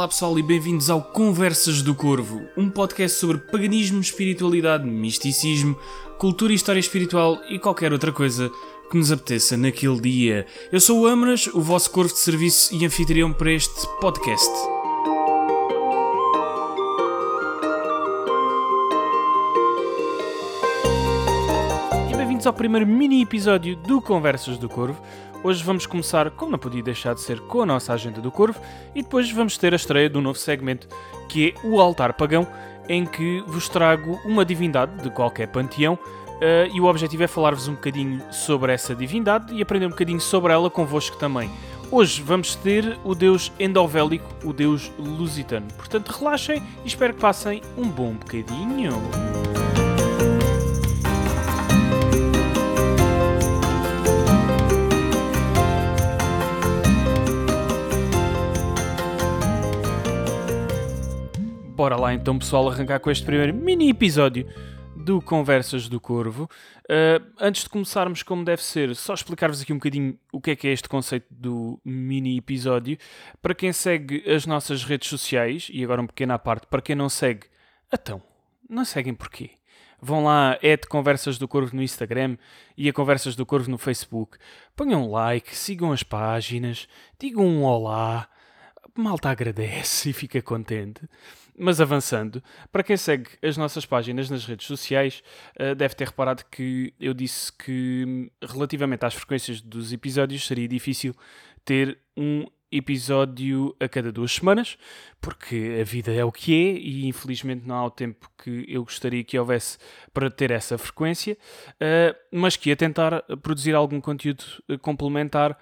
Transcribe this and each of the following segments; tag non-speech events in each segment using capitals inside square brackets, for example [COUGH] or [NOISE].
Olá pessoal e bem-vindos ao Conversas do Corvo, um podcast sobre paganismo, espiritualidade, misticismo, cultura e história espiritual e qualquer outra coisa que nos apeteça naquele dia. Eu sou o Amras, o vosso corvo de serviço e anfitrião para este podcast. E bem-vindos ao primeiro mini episódio do Conversas do Corvo. Hoje vamos começar, como não podia deixar de ser, com a nossa agenda do Corvo e depois vamos ter a estreia do novo segmento que é o Altar Pagão, em que vos trago uma divindade de qualquer panteão uh, e o objetivo é falar-vos um bocadinho sobre essa divindade e aprender um bocadinho sobre ela convosco também. Hoje vamos ter o deus endovélico, o deus lusitano. Portanto, relaxem e espero que passem um bom bocadinho. Bora lá então, pessoal, arrancar com este primeiro mini episódio do Conversas do Corvo. Uh, antes de começarmos como deve ser, só explicar-vos aqui um bocadinho o que é que é este conceito do mini episódio. Para quem segue as nossas redes sociais, e agora um pequeno à parte, para quem não segue, então, não seguem porquê? Vão lá, é de Conversas do Corvo no Instagram e a Conversas do Corvo no Facebook. Ponham um like, sigam as páginas, digam um olá. Malta agradece [LAUGHS] e fica contente. Mas avançando, para quem segue as nossas páginas nas redes sociais, uh, deve ter reparado que eu disse que, relativamente às frequências dos episódios, seria difícil ter um episódio a cada duas semanas, porque a vida é o que é e infelizmente não há o tempo que eu gostaria que houvesse para ter essa frequência, uh, mas que ia tentar produzir algum conteúdo complementar.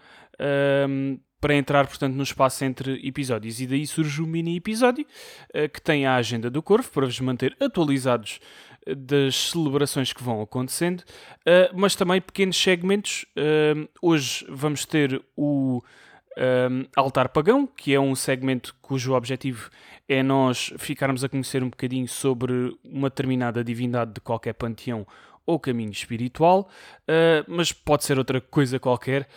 Para entrar, portanto, no espaço entre episódios. E daí surge o mini episódio, uh, que tem a agenda do Corvo, para vos manter atualizados eh, das celebrações que vão acontecendo, uh, mas também pequenos segmentos. Hoje vamos ter o Altar Pagão, que é um segmento cujo objetivo é nós ficarmos a conhecer um bocadinho sobre uma determinada divindade de qualquer panteão ou caminho espiritual, mas pode ser outra coisa qualquer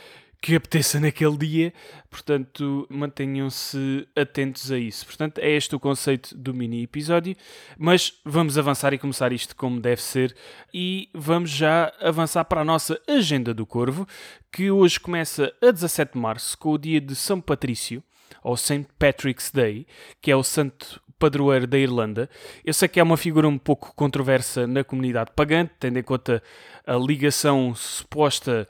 que apeteça naquele dia, portanto mantenham-se atentos a isso. Portanto, é este o conceito do mini episódio, mas vamos avançar e começar isto como deve ser e vamos já avançar para a nossa agenda do Corvo, que hoje começa a 17 de março com o dia de São Patrício, ou St. Patrick's Day, que é o santo padroeiro da Irlanda. Eu sei que é uma figura um pouco controversa na comunidade pagã, tendo em conta a ligação suposta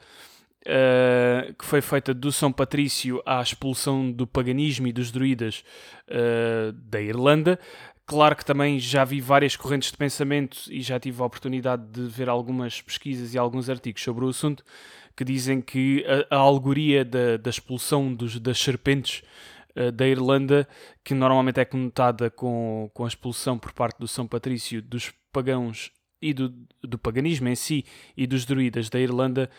Uh, que foi feita do São Patrício à expulsão do paganismo e dos druidas uh, da Irlanda. Claro que também já vi várias correntes de pensamento e já tive a oportunidade de ver algumas pesquisas e alguns artigos sobre o assunto que dizem que a, a alegoria da, da expulsão dos, das serpentes uh, da Irlanda, que normalmente é conotada com, com a expulsão por parte do São Patrício dos pagãos e do, do paganismo em si e dos druidas da Irlanda,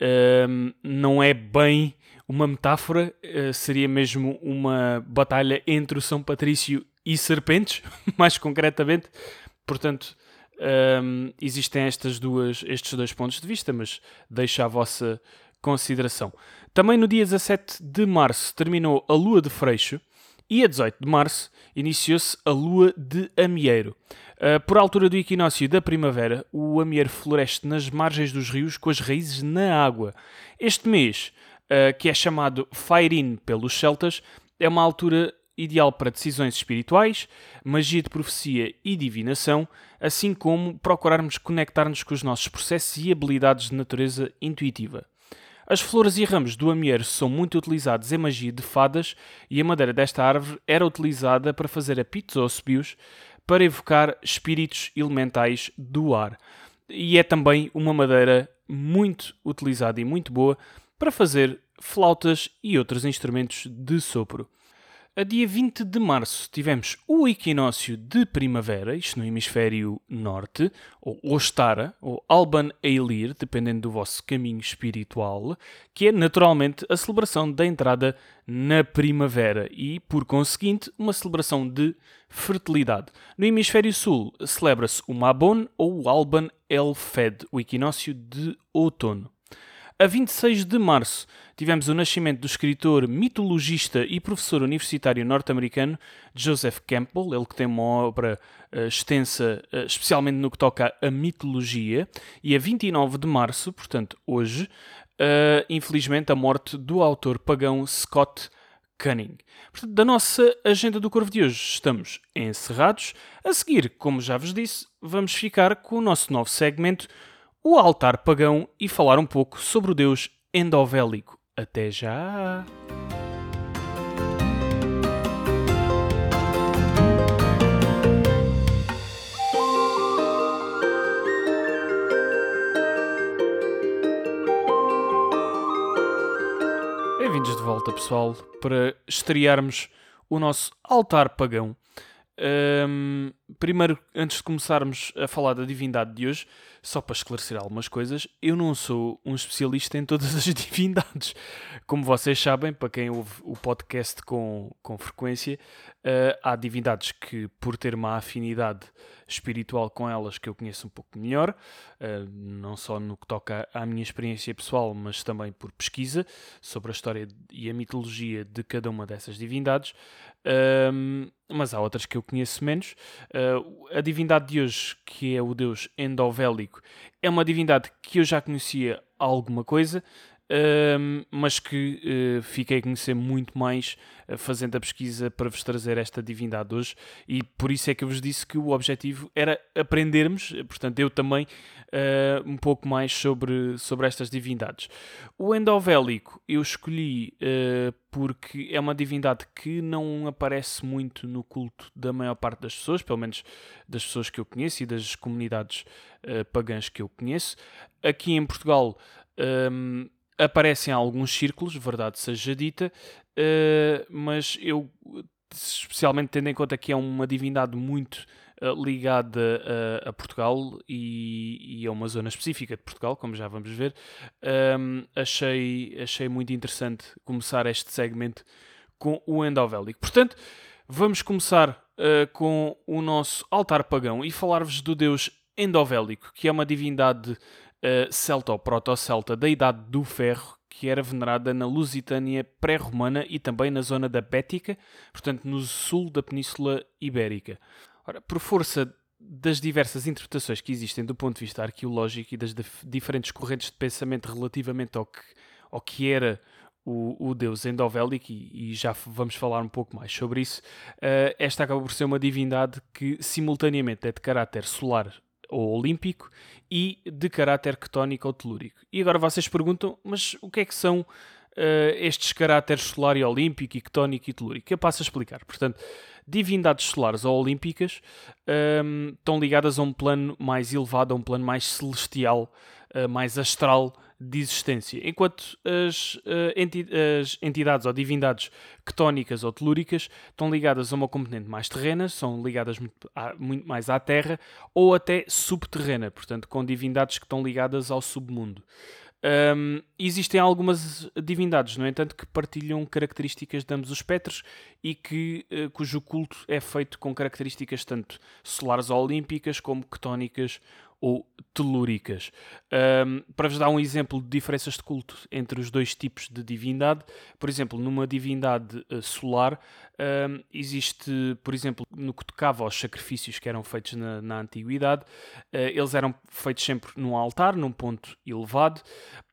um, não é bem uma metáfora, uh, seria mesmo uma batalha entre o São Patrício e serpentes, [LAUGHS] mais concretamente. Portanto, um, existem estas duas, estes dois pontos de vista, mas deixo à vossa consideração. Também no dia 17 de março terminou a Lua de Freixo e a 18 de março iniciou-se a Lua de Amieiro. Uh, por altura do equinócio da primavera, o amieiro floresce nas margens dos rios com as raízes na água. Este mês, uh, que é chamado Fairin pelos celtas, é uma altura ideal para decisões espirituais, magia de profecia e divinação, assim como procurarmos conectar-nos com os nossos processos e habilidades de natureza intuitiva. As flores e ramos do amieiro são muito utilizados em magia de fadas e a madeira desta árvore era utilizada para fazer apitos ou assobios, para evocar espíritos elementais do ar. E é também uma madeira muito utilizada e muito boa para fazer flautas e outros instrumentos de sopro. A dia 20 de março tivemos o equinócio de primavera, isto no hemisfério norte, ou Ostara, ou Alban Eilir, dependendo do vosso caminho espiritual, que é naturalmente a celebração da entrada na primavera e, por conseguinte, uma celebração de fertilidade. No hemisfério sul celebra-se o Mabon ou o Alban Elfed, o equinócio de outono. A 26 de março tivemos o nascimento do escritor, mitologista e professor universitário norte-americano Joseph Campbell, ele que tem uma obra uh, extensa, uh, especialmente no que toca à mitologia. E a 29 de março, portanto hoje, uh, infelizmente a morte do autor pagão Scott Cunning. Portanto, da nossa agenda do Corvo de hoje estamos encerrados. A seguir, como já vos disse, vamos ficar com o nosso novo segmento o altar pagão e falar um pouco sobre o deus endovélico. Até já! Bem-vindos de volta, pessoal, para estrearmos o nosso altar pagão. Um, primeiro, antes de começarmos a falar da divindade de hoje, só para esclarecer algumas coisas, eu não sou um especialista em todas as [LAUGHS] divindades. Como vocês sabem, para quem ouve o podcast com, com frequência, uh, há divindades que, por ter uma afinidade espiritual com elas, que eu conheço um pouco melhor, uh, não só no que toca à minha experiência pessoal, mas também por pesquisa sobre a história e a mitologia de cada uma dessas divindades. Um, mas há outras que eu conheço menos. Uh, a divindade de hoje, que é o deus endovélico, é uma divindade que eu já conhecia alguma coisa, uh, mas que uh, fiquei a conhecer muito mais eh, fazendo a pesquisa para vos trazer esta divindade hoje e por isso é que eu vos disse que o objetivo era aprendermos, portanto eu também, uh, um pouco mais sobre, sobre estas divindades. O endovélico eu escolhi uh, porque é uma divindade que não aparece muito no culto da maior parte das pessoas, pelo menos das pessoas que eu conheço e das comunidades uh, pagãs que eu conheço. Aqui em Portugal um, aparecem alguns círculos, verdade seja dita, uh, mas eu, especialmente tendo em conta que é uma divindade muito uh, ligada a, a Portugal e, e, a uma zona específica de Portugal, como já vamos ver, um, ehm, achei, achei muito interessante começar este segmento com o endovélico. Portanto, vamos começar uh, com o nosso altar pagão e falar-vos do deus endovélico, que é uma divindade celta ou proto-celta da Idade do Ferro, que era venerada na Lusitânia pré-romana e também na zona da Bética, portanto no sul da Península Ibérica. Ora, por força das diversas interpretações que existem do ponto de vista arqueológico e das diferentes correntes de pensamento relativamente ao que, ao que era o, o deus endovélico, e, e, já vamos falar um pouco mais sobre isso, uh, esta acaba por ser uma divindade que simultaneamente é de caráter solar ou olímpico e de caráter ctónico ou telúrico. E agora vocês perguntam, mas o que é que são uh, estes caráteres solar e olímpico e ctónico e telúrico? Eu passo a explicar. Portanto, divindades solares ou olímpicas um, ehm, estão ligadas a um plano mais elevado, a um plano mais celestial, uh, mais astral de existência, enquanto as, uh, enti as entidades ou divindades ctónicas ou telúricas estão ligadas a uma componente mais terrena, são ligadas muito, a, muito mais à terra ou até subterrena, portanto, com divindades que estão ligadas ao submundo. Um, existem algumas divindades, no entanto, que partilham características de ambos os espectros e que, uh, cujo culto é feito com características tanto solares ou olímpicas como ctónicas ou telúricas. Um, para vos dar um exemplo de diferenças de culto entre os dois tipos de divindade, por exemplo, numa divindade uh, solar, um, existe, por exemplo, no que tocava aos sacrifícios que eram feitos na, na antiguidade, uh, eles eram feitos sempre num altar, num ponto elevado.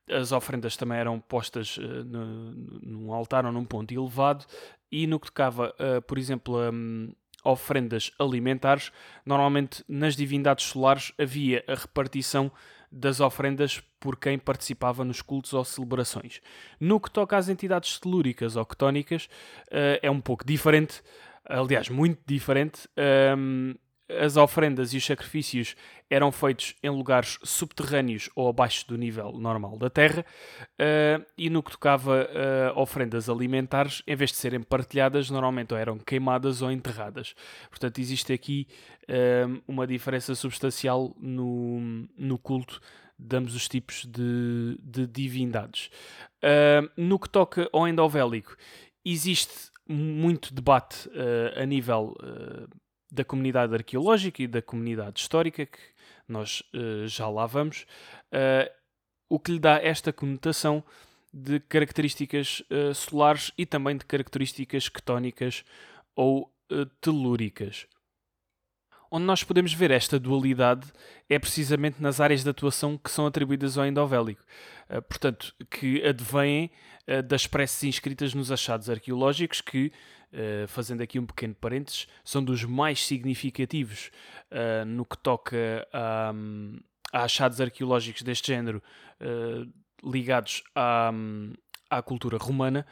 As ofrendas também eram postas uh, no, num altar ou num ponto elevado, e no que tocava, por exemplo. Um, ofrendas alimentares, normalmente nas divindades solares havia a repartição das ofrendas por quem participava nos cultos ou celebrações. No que toca às entidades telúricas ou ctónicas, uh, é um pouco diferente, aliás, muito diferente. Ehm, as ofrendas e os sacrifícios eram feitos em lugares subterrâneos ou abaixo do nível normal da terra, uh, e no que tocava uh, ofrendas alimentares, em vez de serem partilhadas, normalmente ou eram queimadas ou enterradas. Portanto, existe aqui uh, uma diferença substancial no, no culto de ambos os tipos de, de divindades. no que toca ao endovélico, existe muito debate a nível da comunidade arqueológica e da comunidade histórica, que nós uh, já lá vamos. Uh, o que lhe dá esta conotação de características uh, solares e também de características quetónicas ou telúricas. Onde nós podemos ver esta dualidade é precisamente nas áreas de atuação que são atribuídas ao endovélico, portanto, que advêm das preces inscritas nos achados arqueológicos, que, fazendo aqui um pequeno parênteses, são dos mais significativos no que toca a, a achados arqueológicos deste género ligados à, à cultura romana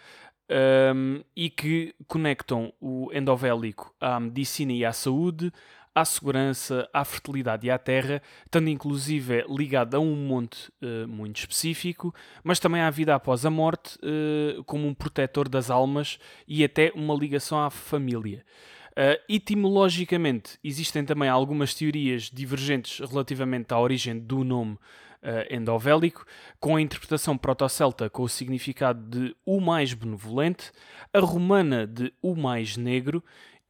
um, e que conectam o endovélico à medicina e à saúde, à segurança, à fertilidade e à terra, estando inclusive ligado a um monte uh, muito específico, mas também à vida após a morte, uh, como um protetor das almas e até uma ligação à família. Uh, etimologicamente, existem também algumas teorias divergentes relativamente à origem do nome uh, endovélico, com a interpretação proto-celta com o significado de o mais benevolente, a romana de o mais negro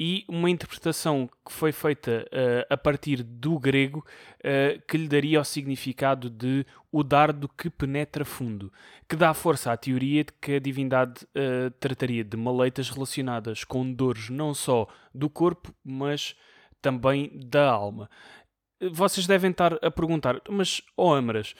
e uma interpretação que foi feita uh, a partir do grego uh, que lhe daria o significado de o dardo que penetra fundo, que dá força à teoria de que a divindade uh, trataria de maleitas relacionadas com dores não só do corpo, mas também da alma. Vocês devem estar a perguntar, mas, ó oh Amaras,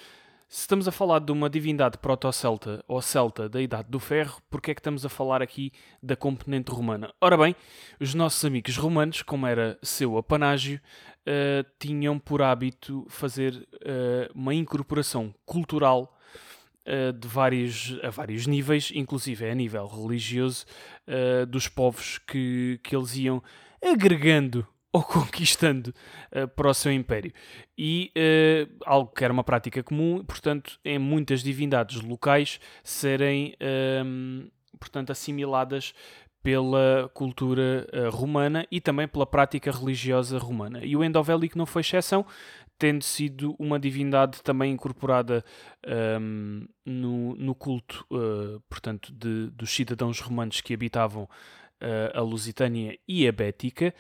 se estamos a falar de uma divindade proto-celta ou celta da Idade do Ferro, porque é que estamos a falar aqui da componente romana? Ora bem, os nossos amigos romanos, como era seu apanágio, uh, tinham por hábito fazer uh, uma incorporação cultural uh, de vários, a vários níveis, inclusive a nível religioso, dos povos que, que eles iam agregando [LAUGHS] ou conquistando uh, para o seu império. E uh, algo que era uma prática comum, portanto, em muitas divindades locais serem uh, portanto, assimiladas pela cultura uh, romana e também pela prática religiosa romana. E o endovélico não foi exceção, tendo sido uma divindade também incorporada um, no, no, culto, portanto, de, dos cidadãos romanos que habitavam a Lusitânia e a Bética.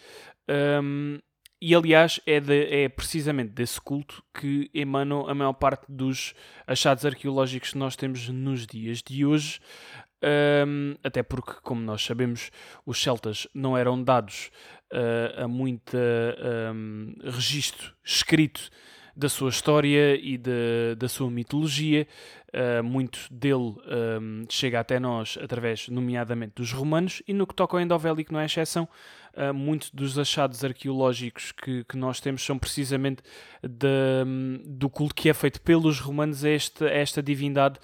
Um, e aliás, é, de, é, precisamente desse culto que emanam a maior parte dos achados arqueológicos que nós temos nos dias de hoje. Um, até porque, como nós sabemos, os celtas não eram dados uh, a muito um, registro escrito da sua história e de, da sua mitologia. Uh, muito dele um, chega até nós através, nomeadamente, dos romanos, e no que toca ao endovélico não é exceção. Uh, muitos dos achados arqueológicos que, que nós temos são precisamente de, um, do culto que é feito pelos romanos a a esta divindade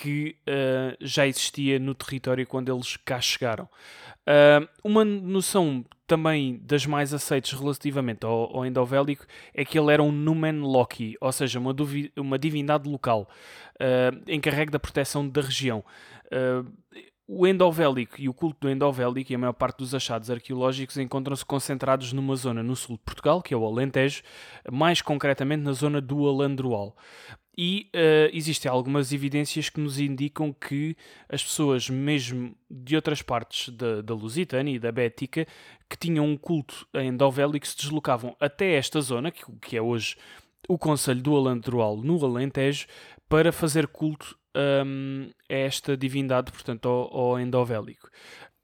que uh, já existia no território quando eles cá chegaram. Uh, uma noção também das mais aceites relativamente ao, ao endovélico é que ele era um Numen Loki, ou seja, uma, uma divindade local, uh, encarregue da proteção da região. Uh, o endovélico e o culto do endovélico e a maior parte dos achados arqueológicos encontram-se concentrados numa zona no sul de Portugal, que é o Alentejo, mais concretamente na zona do Alandroal. E uh, existem algumas evidências que nos indicam que as pessoas, mesmo de outras partes da, da Lusitânia e da Bética, que tinham um culto endovélico, se deslocavam até esta zona, que, que é hoje o Conselho do Alandroal, no Alentejo, para fazer culto um, a esta divindade, portanto, ao, ao endovélico.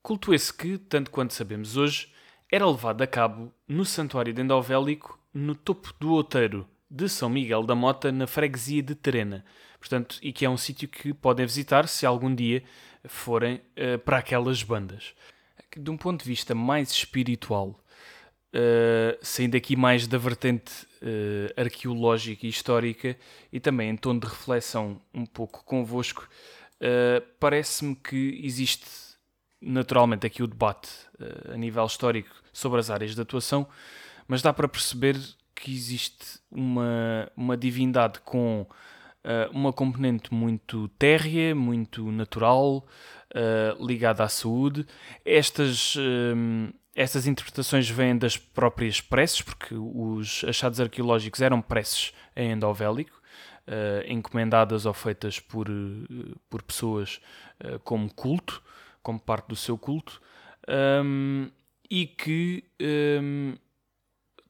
Culto esse que, tanto quanto sabemos hoje, era levado a cabo no Santuário de Endovélico, no topo do Outeiro, de São Miguel da Mota, na freguesia de Terena. Portanto, e que é um sítio que podem visitar se algum dia forem uh, para aquelas bandas. De um ponto de vista mais espiritual, uh, saindo aqui mais da vertente uh, arqueológica e histórica e também em tom de reflexão um pouco convosco, parece-me que existe naturalmente aqui o debate a nível histórico sobre as áreas de atuação, mas dá para perceber que existe uma, uma divindade com uh, uma componente muito térrea, muito natural, uh, ligada à saúde. Estas, uh, estas interpretações vêm das próprias preces, porque os achados arqueológicos eram preces em endovélico, encomendadas ou feitas por, por pessoas como culto, como parte do seu culto. Um, e que um,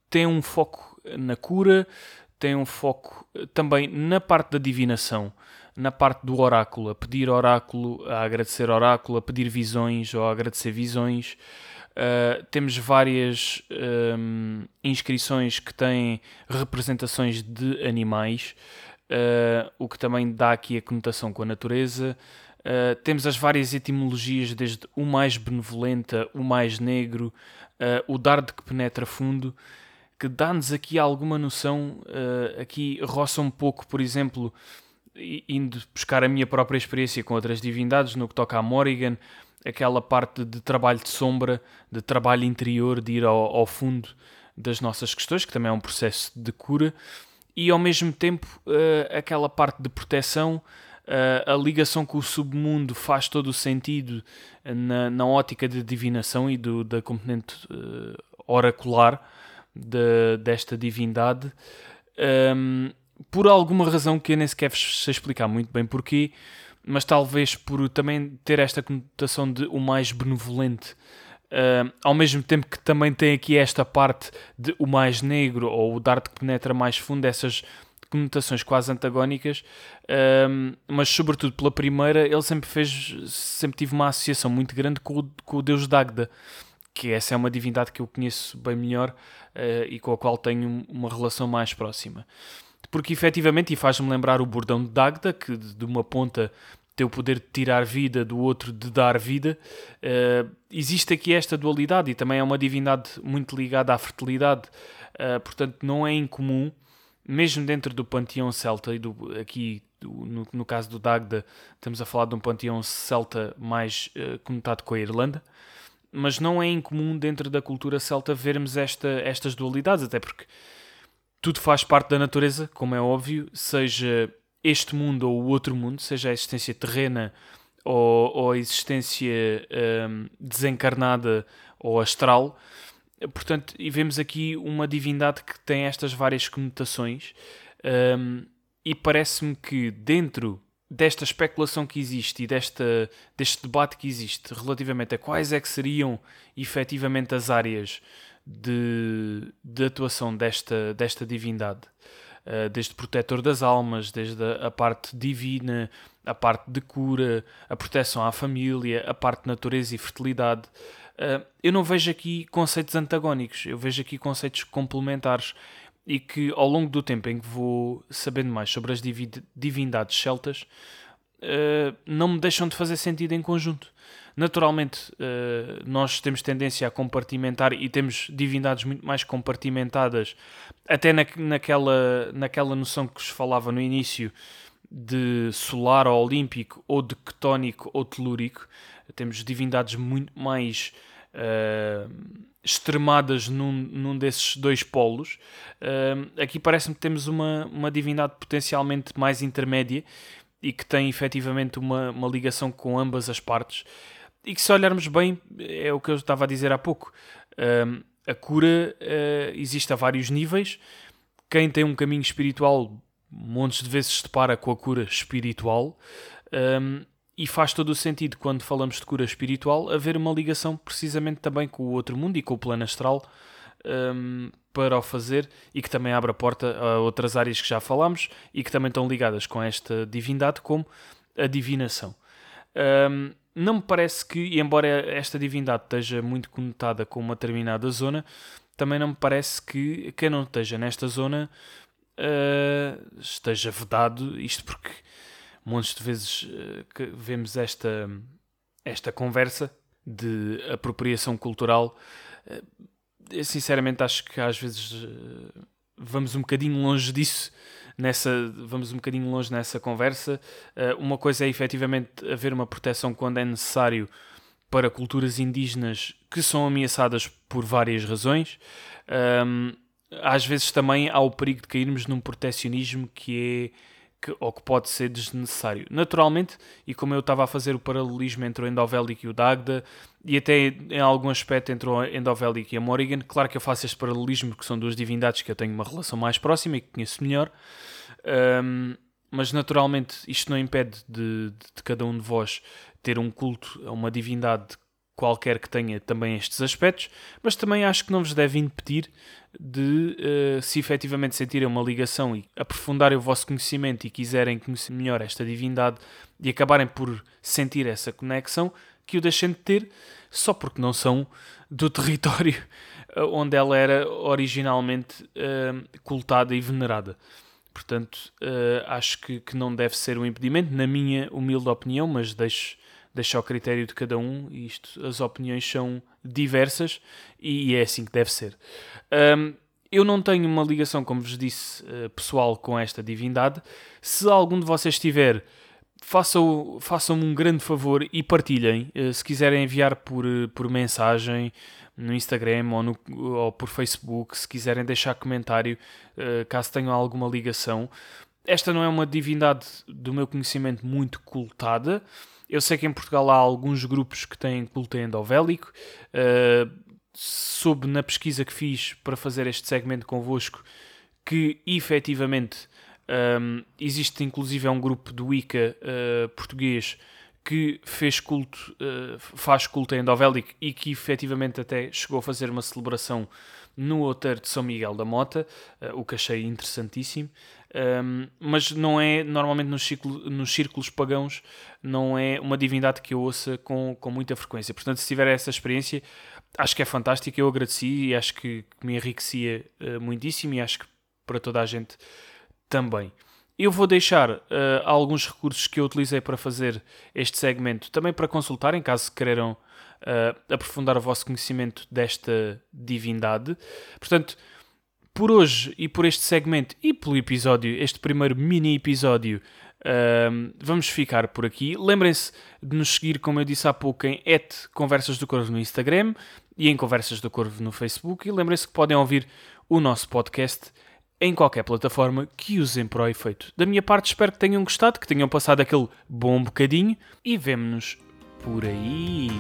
tem um foco na cura, tem um foco também na parte da divinação, na parte do oráculo, a pedir oráculo, a agradecer oráculo, a pedir visões ou a agradecer visões. Uh, temos várias um, inscrições que têm representações de animais, uh, o que também dá aqui a conotação com a natureza. Uh, temos as várias etimologias, desde o mais benevolenta, o mais negro, o dardo que penetra fundo, que dá-nos aqui alguma noção. aqui roça um pouco, por exemplo, indo buscar a minha própria experiência com outras divindades, no que toca a Morrigan, aquela parte de trabalho de sombra, de trabalho interior, de ir ao, ao fundo das nossas questões, que também é um processo de cura, e ao mesmo tempo uh, aquela parte de proteção, uh, a ligação com o submundo faz todo o sentido na, na ótica de divinação e do, da componente uh, oracular de, desta divindade. Um, por alguma razão que eu nem sequer sei explicar muito bem porquê, mas talvez por também ter esta conotação de o mais benevolente, uh, ao mesmo tempo que também tem aqui esta parte de o mais negro ou o dardo que penetra mais fundo, essas conotações quase antagónicas, uh, mas sobretudo pela primeira, ele sempre fez, sempre tive uma associação muito grande com o, com o deus Dagda, que essa é uma divindade que eu conheço bem melhor uh, e com a qual tenho uma relação mais próxima porque efetivamente, e faz-me lembrar o bordão de Dagda, que de uma ponta tem o poder de tirar vida, do outro de dar vida. Uh, existe aqui esta dualidade e também é uma divindade muito ligada à fertilidade, uh, portanto, não é incomum, mesmo dentro do panteão celta, e do, aqui no, no, caso do Dagda, estamos a falar de um panteão celta mais uh, com a Irlanda. Mas não é incomum dentro da cultura celta vermos esta, estas dualidades, até porque tudo faz parte da natureza, como é óbvio, seja este mundo ou o outro mundo, seja a existência terrena ou, ou a existência um, desencarnada ou astral. Portanto, e vemos aqui uma divindade que tem estas várias conotações, um, e parece-me que dentro desta especulação que existe e desta, deste debate que existe relativamente a quais é que seriam efetivamente as áreas de, de atuação desta, desta divindade. Uh, desde protetor das almas, desde a, a, parte divina, a parte de cura, a proteção à família, a parte de natureza e fertilidade. Uh, eu não vejo aqui conceitos antagónicos, eu vejo aqui conceitos complementares e que ao longo do tempo em que vou sabendo mais sobre as divindades celtas, uh, não me deixam de fazer sentido em conjunto. Naturalmente, uh, nós temos tendência a compartimentar e temos divindades muito mais compartimentadas, até na, naquela, naquela noção que vos falava no início de solar ou olímpico, ou de ketónico ou telúrico. Temos divindades muito mais uh, extremadas num, num desses dois polos. Uh, aqui parece-me que temos uma, uma divindade potencialmente mais intermédia e que tem efetivamente uma, uma ligação com ambas as partes e que se olharmos bem, é o que eu estava a dizer há pouco. Um, a cura uh, existe a vários níveis. Quem tem um caminho espiritual, montes de vezes se depara com a cura espiritual. Um, e faz todo o sentido, quando falamos de cura espiritual, haver uma ligação precisamente também com o outro mundo e com o plano astral um, para o fazer e que também abre a porta a outras áreas que já falámos e que também estão ligadas com esta divindade, como a divinação. Um, não me parece que, embora esta divindade esteja muito conotada com uma determinada zona, também não me parece que quem não esteja nesta zona uh, esteja vedado, isto porque montes de vezes uh, que vemos esta, esta conversa de apropriação cultural. Uh, eu sinceramente acho que às vezes vamos um bocadinho longe disso nessa, vamos um bocadinho longe nessa conversa. Uh, uma coisa é efetivamente haver uma proteção quando é necessário para culturas indígenas que são ameaçadas por várias razões. Às vezes também há o perigo de cairmos num protecionismo que é que, ou que pode ser desnecessário. Naturalmente, e como eu estava a fazer o paralelismo entre o Endovélico e o Dagda, e até em algum aspecto entre o Endovélico e a Morrigan, claro que eu faço este paralelismo porque são duas divindades que eu tenho uma relação mais próxima e que conheço melhor, um, mas naturalmente isto não impede de, de, de, cada um de vós ter um culto a uma divindade qualquer que tenha também estes aspectos, mas também acho que não vos deve impedir de, uh, se efetivamente sentirem uma ligação e aprofundarem o vosso conhecimento e quiserem conhecer melhor esta divindade e acabarem por sentir essa conexão, que o deixem de ter só porque não são do [LAUGHS] território eh, onde ela era originalmente uh, cultada e venerada. Portanto, uh, acho que, que não deve ser um impedimento, na minha humilde opinião, mas deixo, deixo ao critério de cada um. Isto, as opiniões são diversas e é assim que deve ser. Um, eu não tenho uma ligação, como vos disse, uh, pessoal com esta divindade. Se algum de vocês tiver, façam-me façam um grande favor e partilhem. Uh, se quiserem enviar por, por mensagem, no Instagram ou, no, ou por Facebook, se quiserem deixar comentário, caso tenham alguma ligação. Esta não é uma divindade do meu conhecimento muito cultada. Eu sei que em Portugal há alguns grupos que têm culto endovélico. Uh, soube na pesquisa que fiz para fazer este segmento convosco que efetivamente um, ehm, existe inclusive é um grupo do Wicca uh, português que fez culto, uh, faz culto endovélico e que efetivamente até chegou a fazer uma celebração no outeiro de São Miguel da Mota, uh, o que achei interessantíssimo. Um, mas não é, normalmente nos, nos círculos pagãos, não é uma divindade que eu ouça com, com muita frequência. Portanto, se tiver essa experiência, acho que é fantástico. Eu agradeci e acho que, que me enriquecia uh, muitíssimo e acho que para toda a gente também. Eu vou deixar uh, alguns recursos que eu utilizei para fazer este segmento também para consultarem, caso queiram uh, aprofundar o vosso conhecimento desta divindade. Portanto, por hoje e por este segmento e pelo episódio, este primeiro mini episódio, uh, vamos ficar por aqui. Lembrem-se de nos seguir, como eu disse há pouco, em Conversas do Corvo no Instagram e em Conversas do Corvo no Facebook. E lembrem-se que podem ouvir o nosso podcast em qualquer plataforma que usem para o efeito. Da minha parte, espero que tenham gostado, que tenham passado aquele bom bocadinho e vemo-nos por aí.